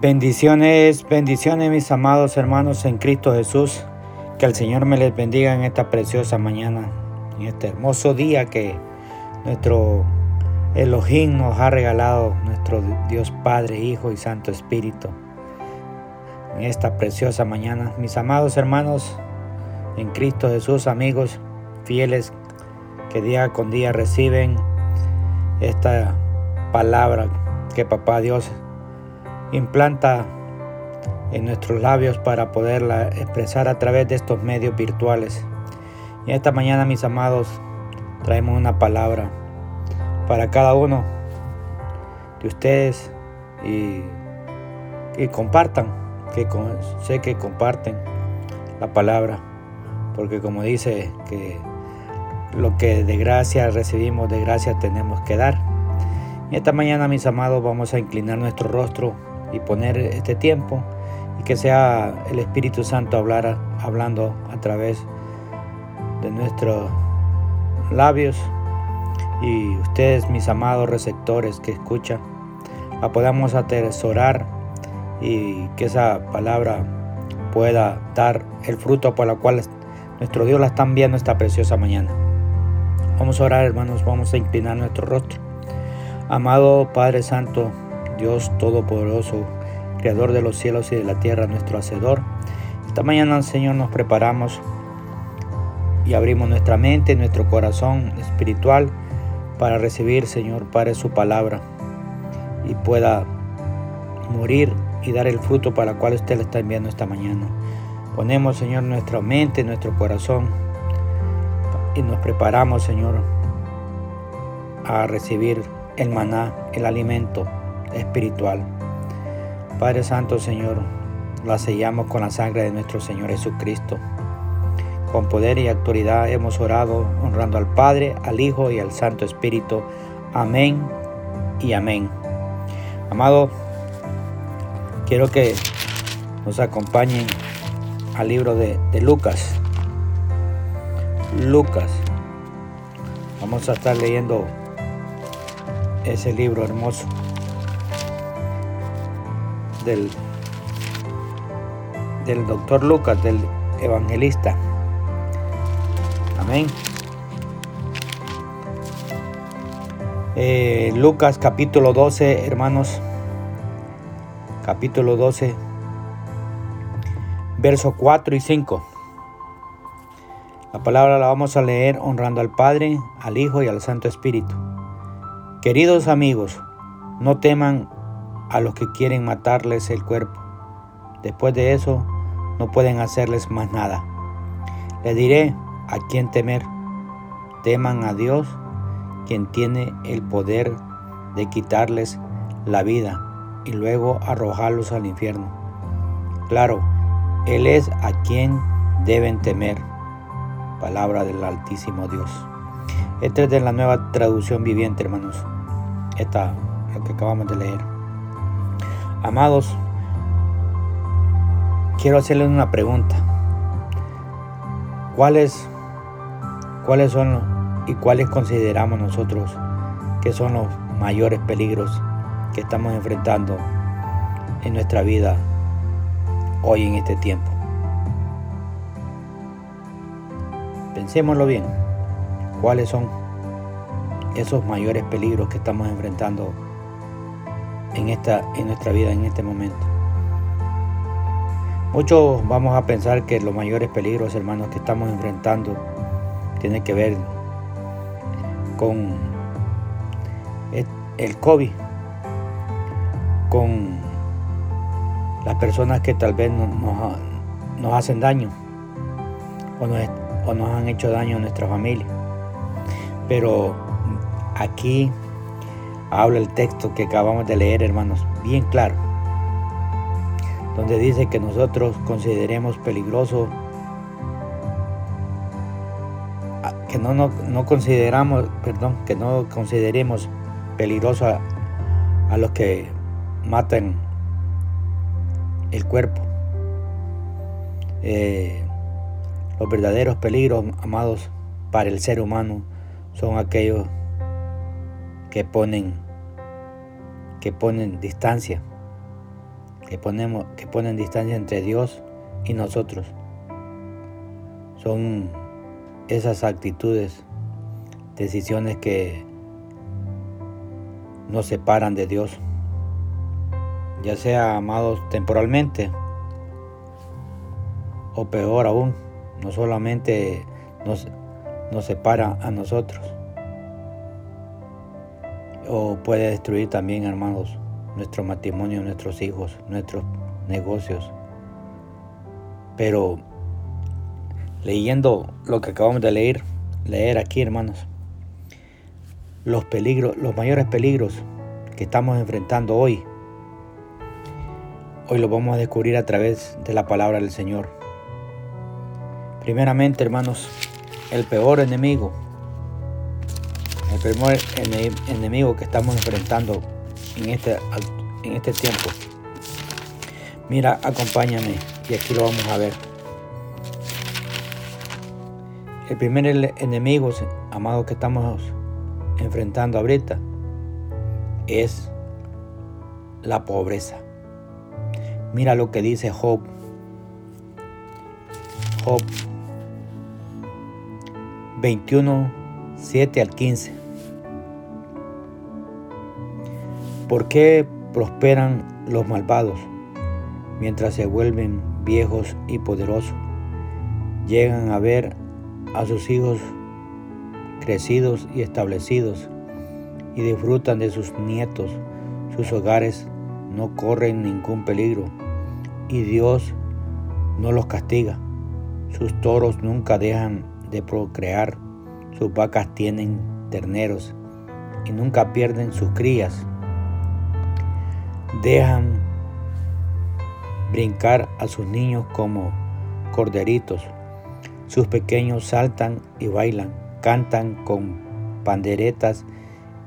Bendiciones, bendiciones mis amados hermanos en Cristo Jesús. Que el Señor me les bendiga en esta preciosa mañana, en este hermoso día que nuestro Elohim nos ha regalado, nuestro Dios Padre, Hijo y Santo Espíritu. En esta preciosa mañana, mis amados hermanos en Cristo Jesús, amigos fieles que día con día reciben esta palabra que Papá Dios implanta en nuestros labios para poderla expresar a través de estos medios virtuales. Y esta mañana, mis amados, traemos una palabra para cada uno de ustedes y, y compartan, que sé que comparten la palabra, porque como dice que lo que de gracia recibimos, de gracia tenemos que dar. Y esta mañana, mis amados, vamos a inclinar nuestro rostro y poner este tiempo y que sea el Espíritu Santo hablar, hablando a través de nuestros labios y ustedes mis amados receptores que escuchan la podamos atesorar y que esa palabra pueda dar el fruto por la cual nuestro Dios la está enviando esta preciosa mañana. Vamos a orar hermanos, vamos a inclinar nuestro rostro. Amado Padre Santo, Dios Todopoderoso, Creador de los cielos y de la tierra, nuestro Hacedor. Esta mañana, Señor, nos preparamos y abrimos nuestra mente, nuestro corazón espiritual para recibir, Señor, Padre, su palabra y pueda morir y dar el fruto para el cual usted le está enviando esta mañana. Ponemos, Señor, nuestra mente, nuestro corazón y nos preparamos, Señor, a recibir el maná, el alimento espiritual. Padre Santo Señor, la sellamos con la sangre de nuestro Señor Jesucristo. Con poder y autoridad hemos orado honrando al Padre, al Hijo y al Santo Espíritu. Amén y amén. Amado, quiero que nos acompañen al libro de, de Lucas. Lucas. Vamos a estar leyendo ese libro hermoso del, del doctor Lucas, del evangelista. Amén. Eh, Lucas capítulo 12, hermanos. Capítulo 12, verso 4 y 5. La palabra la vamos a leer honrando al Padre, al Hijo y al Santo Espíritu. Queridos amigos, no teman a los que quieren matarles el cuerpo. Después de eso, no pueden hacerles más nada. Les diré a quién temer. Teman a Dios, quien tiene el poder de quitarles la vida y luego arrojarlos al infierno. Claro, Él es a quien deben temer. Palabra del Altísimo Dios. Esta es de la nueva traducción viviente, hermanos. Esta, lo que acabamos de leer. Amados, quiero hacerles una pregunta. ¿Cuáles, cuáles son y cuáles consideramos nosotros que son los mayores peligros que estamos enfrentando en nuestra vida hoy en este tiempo? Pensémoslo bien. ¿Cuáles son esos mayores peligros que estamos enfrentando en, esta, en nuestra vida en este momento. Muchos vamos a pensar que los mayores peligros, hermanos, que estamos enfrentando tienen que ver con el COVID, con las personas que tal vez nos, nos, hacen daño o nos, o nos han hecho daño a nuestra familia. Pero aquí habla el texto que acabamos de leer, hermanos, bien claro, donde dice que nosotros consideremos peligroso, que no, no, consideramos, perdón, que no consideremos peligroso a, los que matan el cuerpo. Eh, los verdaderos peligros, amados, para el ser humano son aquellos que ponen que ponen distancia, que, ponemos, que ponen distancia entre Dios y nosotros. Son esas actitudes, decisiones que nos separan de Dios, ya sea amados temporalmente o peor aún, no solamente nos, nos separa a nosotros, o puede destruir también, hermanos, nuestro matrimonio, nuestros hijos, nuestros negocios. Pero leyendo lo que acabamos de leer, leer aquí, hermanos, los peligros, los mayores peligros que estamos enfrentando hoy, hoy lo vamos a descubrir a través de la palabra del Señor. Primeramente, hermanos, el peor enemigo, primer enemigo que estamos enfrentando en este, en este tiempo. Mira, acompáñame y aquí lo vamos a ver. El primer enemigo, amado, que estamos enfrentando ahorita es la pobreza. Mira lo que dice Job. Job 21, 7 al 15. ¿Por qué prosperan los malvados mientras se vuelven viejos y poderosos? Llegan a ver a sus hijos crecidos y establecidos y disfrutan de sus nietos. Sus hogares no corren ningún peligro y Dios no los castiga. Sus toros nunca dejan de procrear, sus vacas tienen terneros y nunca pierden sus crías. Dejan brincar a sus niños como corderitos sus pequeños saltan y bailan, cantan con panderetas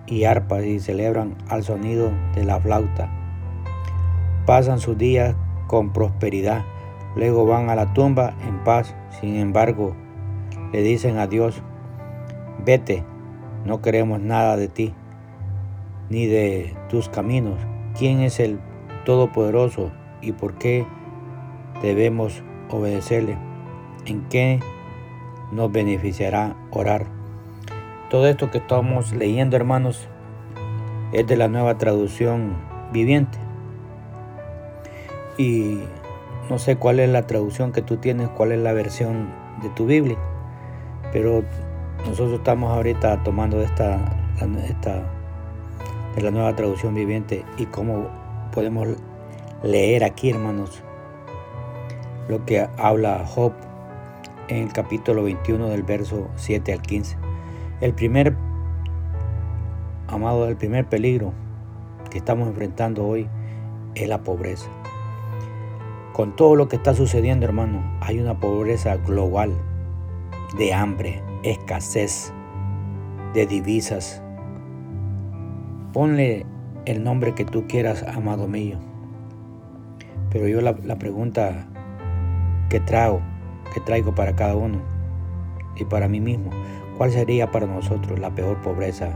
y arpas y celebran al sonido de la flauta. Pasan sus días con prosperidad, luego van a la tumba en paz. Sin embargo, le dicen a Dios, vete, no queremos nada de ti, ni de tus caminos. ¿Quién es el Todopoderoso y por qué debemos obedecerle? ¿En qué nos beneficiará orar. Todo esto que estamos leyendo, hermanos, es de la nueva traducción viviente. Y no sé cuál es la traducción que tú tienes, cuál es la versión de tu Biblia, pero nosotros estamos ahorita tomando esta, esta de la nueva traducción viviente y cómo podemos leer aquí, hermanos, lo que habla Job en el capítulo 21 del verso 7 al 15. El primer, amado, el primer peligro que estamos enfrentando hoy es la pobreza. Con todo lo que está sucediendo, hermano, hay una pobreza global de hambre, escasez, de divisas. Ponle el nombre que tú quieras, amado mío. Pero yo la, pregunta que trago que traigo para cada uno y para mí mismo. ¿Cuál sería para nosotros la peor pobreza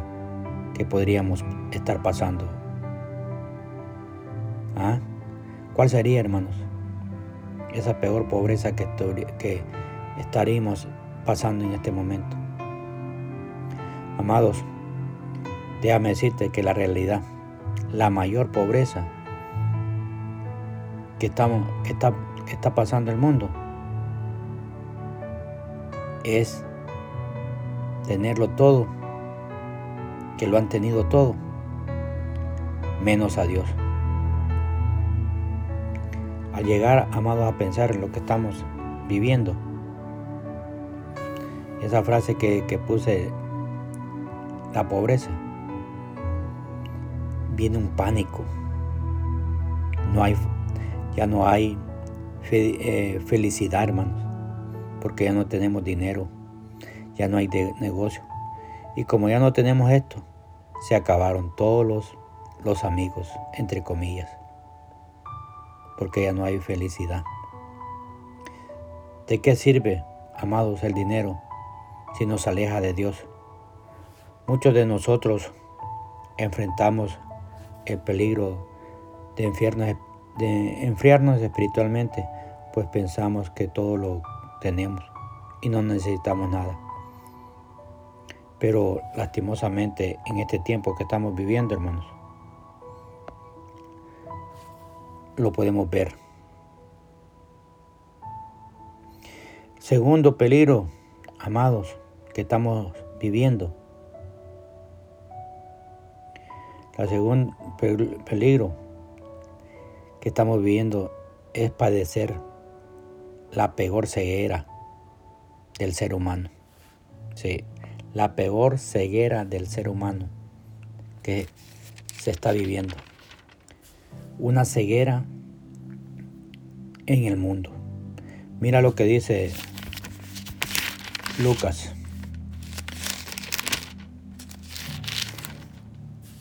que podríamos estar pasando? ¿Ah? ¿Cuál sería, hermanos? Esa peor pobreza que, que estaríamos pasando en este momento. Amados, déjame decirte que la realidad, la mayor pobreza que, estamos, que, está, que está pasando el mundo es tenerlo todo, que lo han tenido todo, menos a Dios. Al llegar, amados, a pensar en lo que estamos viviendo, esa frase que, puse, la pobreza, viene un pánico. No hay, ya no hay eh, felicidad, hermanos porque ya no tenemos dinero, ya no hay negocio. Y como ya no tenemos esto, se acabaron todos los, los amigos, entre comillas, porque ya no hay felicidad. ¿De qué sirve, amados, el dinero si nos aleja de Dios? Muchos de nosotros enfrentamos el peligro de de enfriarnos espiritualmente, pues pensamos que todo lo tenemos y no necesitamos nada. Pero lastimosamente en este tiempo que estamos viviendo, hermanos, lo podemos ver. Segundo peligro, amados, que estamos viviendo. El segundo peligro que estamos viviendo es padecer la peor ceguera del ser humano. Sí, la peor ceguera del ser humano que se está viviendo. Una ceguera en el mundo. Mira lo que dice Lucas.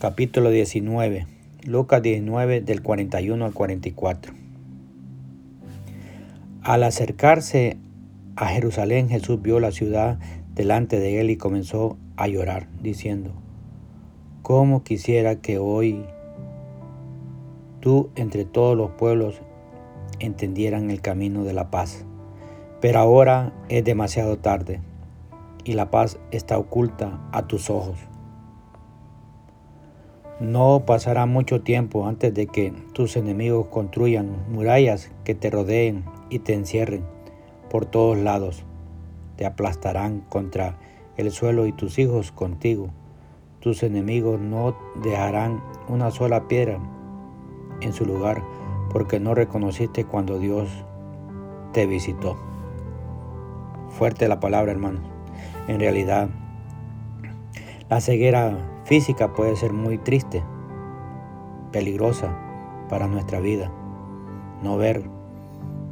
Capítulo 19. Lucas 19 del 41 al 44. Al acercarse a Jerusalén, Jesús vio la ciudad delante de él y comenzó a llorar, diciendo, ¿cómo quisiera que hoy tú entre todos los pueblos entendieran el camino de la paz? Pero ahora es demasiado tarde y la paz está oculta a tus ojos. No pasará mucho tiempo antes de que tus enemigos construyan murallas que te rodeen y te encierren por todos lados. Te aplastarán contra el suelo y tus hijos contigo. Tus enemigos no dejarán una sola piedra en su lugar porque no reconociste cuando Dios te visitó. Fuerte la palabra, hermano. En realidad, la ceguera física puede ser muy triste, peligrosa para nuestra vida. No ver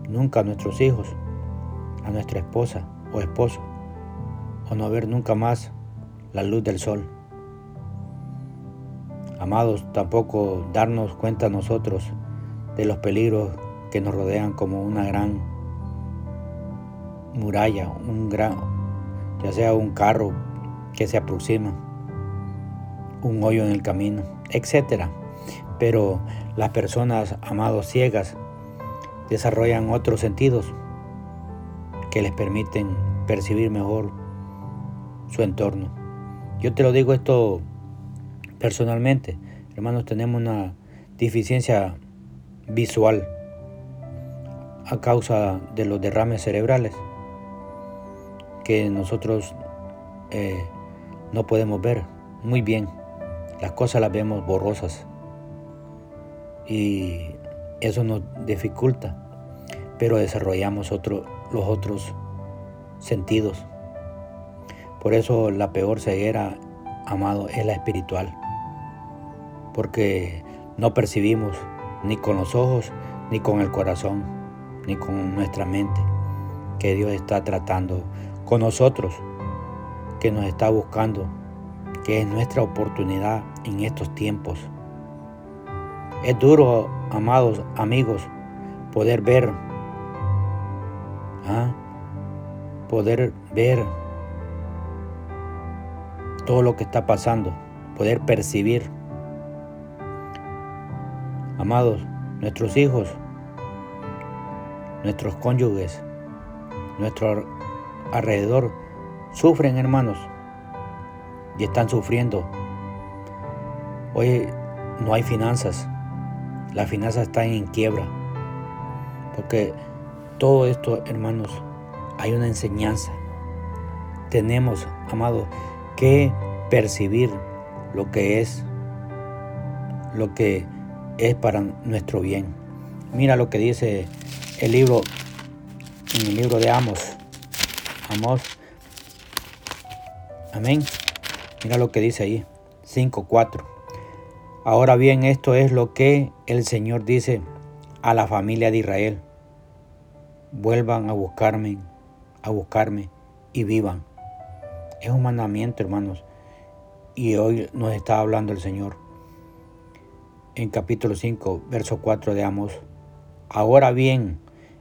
nunca a nuestros hijos, a nuestra esposa o esposo, o no ver nunca más la luz del sol. Amados, tampoco darnos cuenta nosotros de los peligros que nos rodean como una gran muralla, un gran, ya sea un carro que se aproxima, un hoyo en el camino, etc. Pero las personas, amados, ciegas, desarrollan otros sentidos que les permiten percibir mejor su entorno. Yo te lo digo esto personalmente, hermanos, tenemos una deficiencia visual a causa de los derrames cerebrales que nosotros eh, no podemos ver muy bien. Las cosas las vemos borrosas y eso nos dificulta, pero desarrollamos otro, los otros sentidos. Por eso la peor ceguera, amado, es la espiritual, porque no percibimos ni con los ojos, ni con el corazón, ni con nuestra mente, que Dios está tratando con nosotros, que nos está buscando, que es nuestra oportunidad en estos tiempos. Es duro, amados amigos, poder ver ¿Ah? poder ver todo lo que está pasando, poder percibir. Amados, nuestros hijos, nuestros cónyuges, nuestro alrededor sufren, hermanos, y están sufriendo. Hoy no hay finanzas, la finanza está en quiebra, porque todo esto, hermanos, hay una enseñanza. Tenemos, amados, que percibir lo que es, lo que es para nuestro bien. Mira lo que dice el libro, en el libro de Amos. Amos. Amén. Mira lo que dice ahí. 5.4. Ahora bien, esto es lo que el Señor dice a la familia de Israel vuelvan a buscarme, a buscarme y vivan. Es un mandamiento, hermanos. Y hoy nos está hablando el Señor. En capítulo 5, verso 4 de Amos. Ahora bien,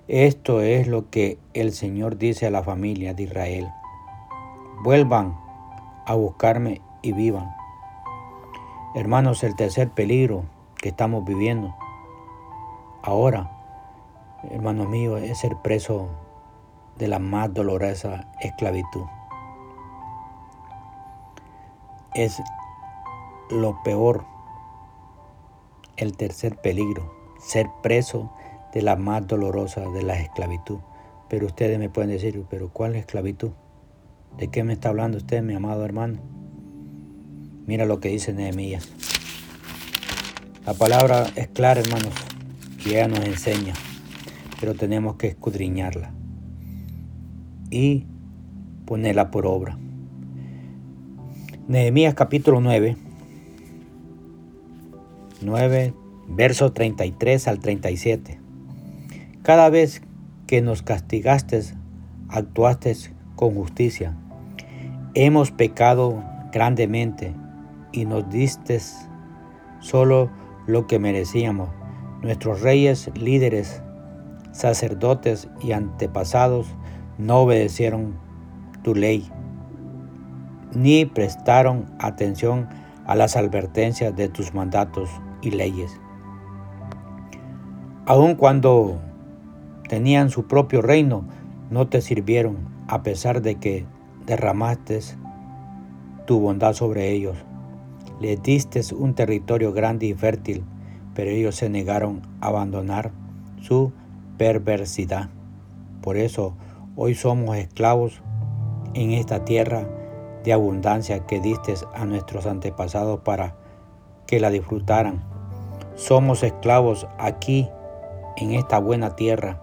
esto es lo que el Señor dice a la familia de Israel. Vuelvan a buscarme y vivan. Hermanos, el tercer peligro que estamos viviendo ahora, hermano mío, es ser preso de la más dolorosa esclavitud. Es lo peor, el tercer peligro, ser preso de la más dolorosa de la esclavitud. Pero ustedes me pueden decir, pero ¿cuál es esclavitud? ¿De qué me está hablando usted, mi amado hermano? Mira lo que dice Nehemías. La palabra es clara, hermanos, y ella nos enseña, pero tenemos que escudriñarla y ponerla por obra. Nehemías capítulo 9, 9, verso 33 al 37. Cada vez que nos castigaste, actuaste con justicia. Hemos pecado grandemente y nos diste solo lo que merecíamos. Nuestros reyes, líderes, sacerdotes y antepasados no obedecieron tu ley, ni prestaron atención a las advertencias de tus mandatos y leyes. Aun cuando tenían su propio reino, no te sirvieron, a pesar de que derramaste tu bondad sobre ellos. Les diste un territorio grande y fértil, pero ellos se negaron a abandonar su perversidad. Por eso hoy somos esclavos en esta tierra de abundancia que diste a nuestros antepasados para que la disfrutaran. Somos esclavos aquí en esta buena tierra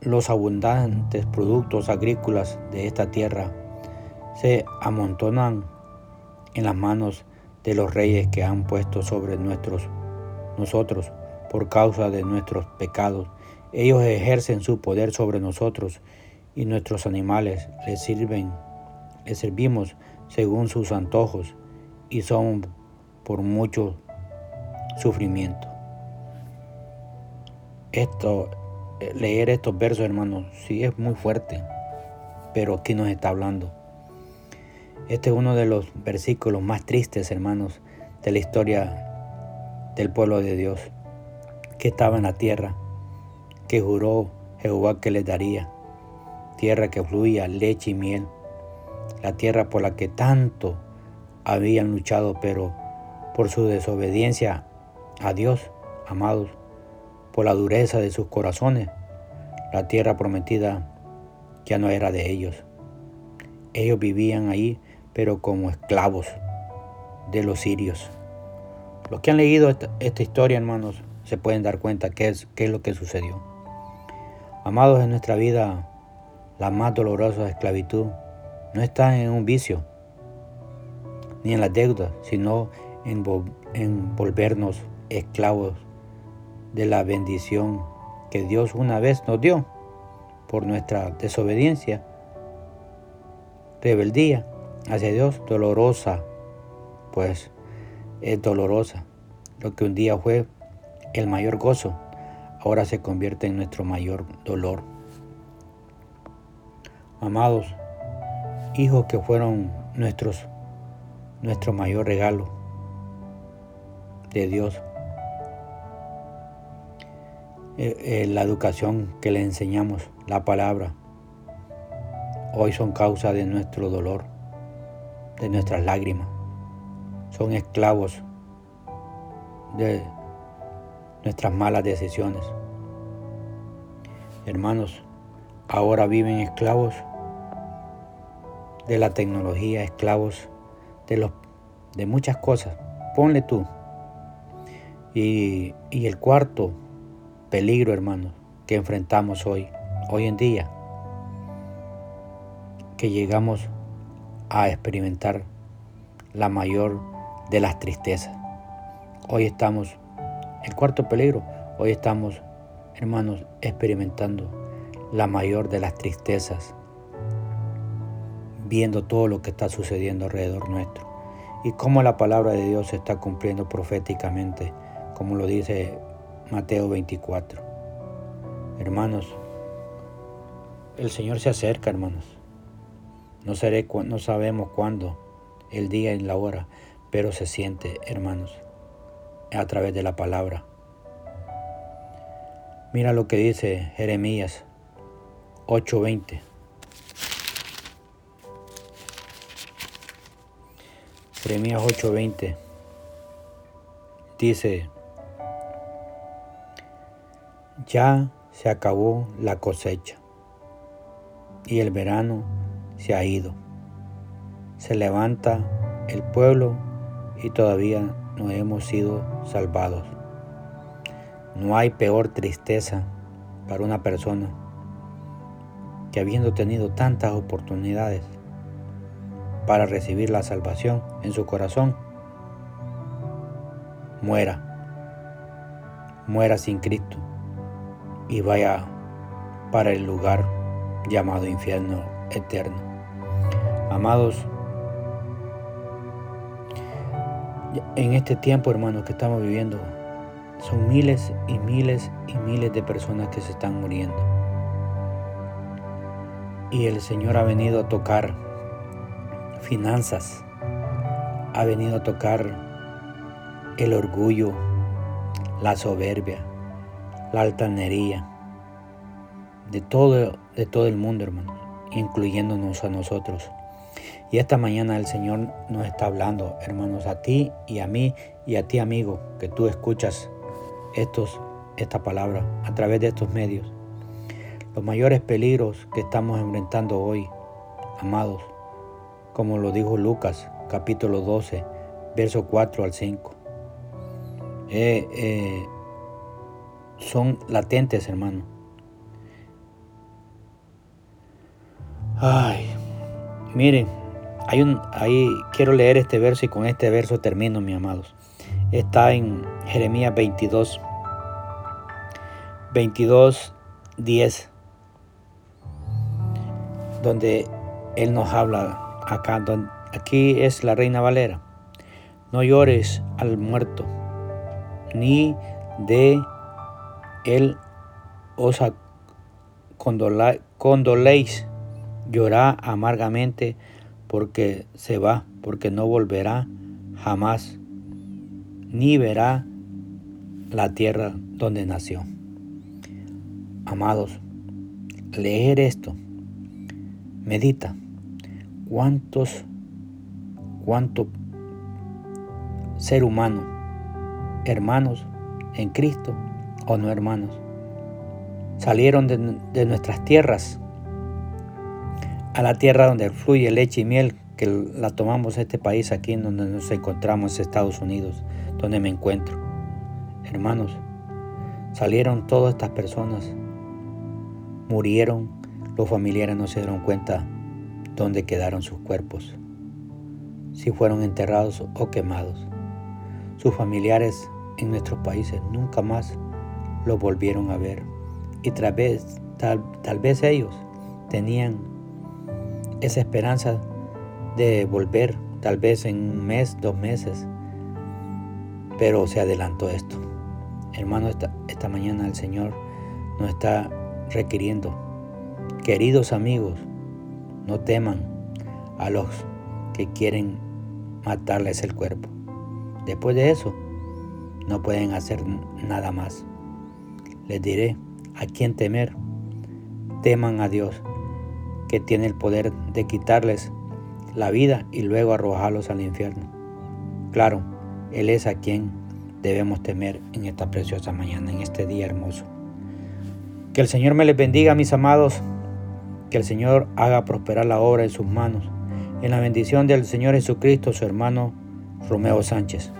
los abundantes productos agrícolas de esta tierra se amontonan en las manos de los reyes que han puesto sobre nuestros, nosotros por causa de nuestros pecados. Ellos ejercen su poder sobre nosotros y nuestros animales les sirven, les servimos según sus antojos y son por mucho sufrimiento. Esto leer estos versos, hermanos, sí es muy fuerte, pero aquí nos está hablando. Este es uno de los versículos más tristes, hermanos, de la historia del pueblo de Dios, que estaba en la tierra, que juró Jehová que les daría, tierra que fluía leche y miel, la tierra por la que tanto habían luchado, pero por su desobediencia a Dios, amados, por la dureza de sus corazones, la tierra prometida ya no era de ellos. Ellos vivían ahí, pero como esclavos de los sirios. Los que han leído esta, historia, hermanos, se pueden dar cuenta qué es, qué es lo que sucedió. Amados, en nuestra vida, la más dolorosa esclavitud no está en un vicio, ni en la deuda, sino en, en volvernos esclavos de la bendición que Dios una vez nos dio por nuestra desobediencia, rebeldía hacia Dios, dolorosa, pues es dolorosa. Lo que un día fue el mayor gozo, ahora se convierte en nuestro mayor dolor. Amados, hijos que fueron nuestros, nuestro mayor regalo de Dios, eh, eh, la educación que le enseñamos, la palabra, hoy son causa de nuestro dolor, de nuestras lágrimas. Son esclavos de nuestras malas decisiones. Hermanos, ahora viven esclavos de la tecnología, esclavos de, los, de muchas cosas. Ponle tú. Y, y el cuarto peligro, hermanos, que enfrentamos hoy, hoy en día, que llegamos a experimentar la mayor de las tristezas. Hoy estamos, el cuarto peligro, hoy estamos, hermanos, experimentando la mayor de las tristezas, viendo todo lo que está sucediendo alrededor nuestro. Y cómo la palabra de Dios se está cumpliendo proféticamente, como lo dice Mateo 24. Hermanos, el Señor se acerca, hermanos. No, sabemos cuándo, el día y la hora, pero se siente, hermanos, a través de la palabra Mira lo que dice Jeremías 8:20. Jeremías 8:20 dice, ya se acabó la cosecha y el verano se ha ido. Se levanta el pueblo y todavía no hemos sido salvados. No hay peor tristeza para una persona que habiendo tenido tantas oportunidades para recibir la salvación en su corazón, muera, muera sin Cristo y vaya para el lugar llamado infierno eterno. Amados, en este tiempo, hermanos, que estamos viviendo, son miles y miles y miles de personas que se están muriendo. Y el Señor ha venido a tocar finanzas, ha venido a tocar el orgullo, la soberbia, la altanería, de todo, de todo el mundo, hermanos, incluyéndonos a nosotros. Y esta mañana el Señor nos está hablando, hermanos, a ti y a mí y a ti, amigo, que tú escuchas estos, esta palabra a través de estos medios. Los mayores peligros que estamos enfrentando hoy, amados, como lo dijo Lucas, capítulo 12, verso 4 al 5, eh, eh, son latentes, hermano. Ay, miren, hay un, ahí quiero leer este verso y con este verso termino, mis amados. Está en Jeremías 22, 22, 10, donde Él nos habla acá. aquí es la Reina Valera. No llores al muerto, ni de él os condoléis, llorá amargamente porque se va, porque no volverá jamás, ni verá la tierra donde nació. Amados, leer esto, medita, cuántos, cuánto ser humano, hermanos en Cristo o no hermanos, salieron de, nuestras tierras a la tierra donde fluye leche y miel, que la tomamos este país aquí en donde nos encontramos, Estados Unidos, donde me encuentro. Hermanos, salieron todas estas personas murieron, los familiares no se dieron cuenta dónde quedaron sus cuerpos, si fueron enterrados o quemados. Sus familiares en nuestros países nunca más los volvieron a ver. Y tal vez, tal, tal vez ellos tenían esa esperanza de volver, tal vez en un mes, dos meses. Pero se adelantó esto. Hermano, esta, esta mañana el Señor nos está requiriendo. Queridos amigos, no teman a los que quieren matarles el cuerpo. Después de eso, no pueden hacer nada más. Les diré a quién temer. Teman a Dios, que tiene el poder de quitarles la vida y luego arrojarlos al infierno. Claro, Él es a quien debemos temer en esta preciosa mañana, en este día hermoso. Que el Señor me les bendiga, mis amados. Que el Señor haga prosperar la obra en sus manos. En la bendición del Señor Jesucristo, su hermano Romeo Sánchez.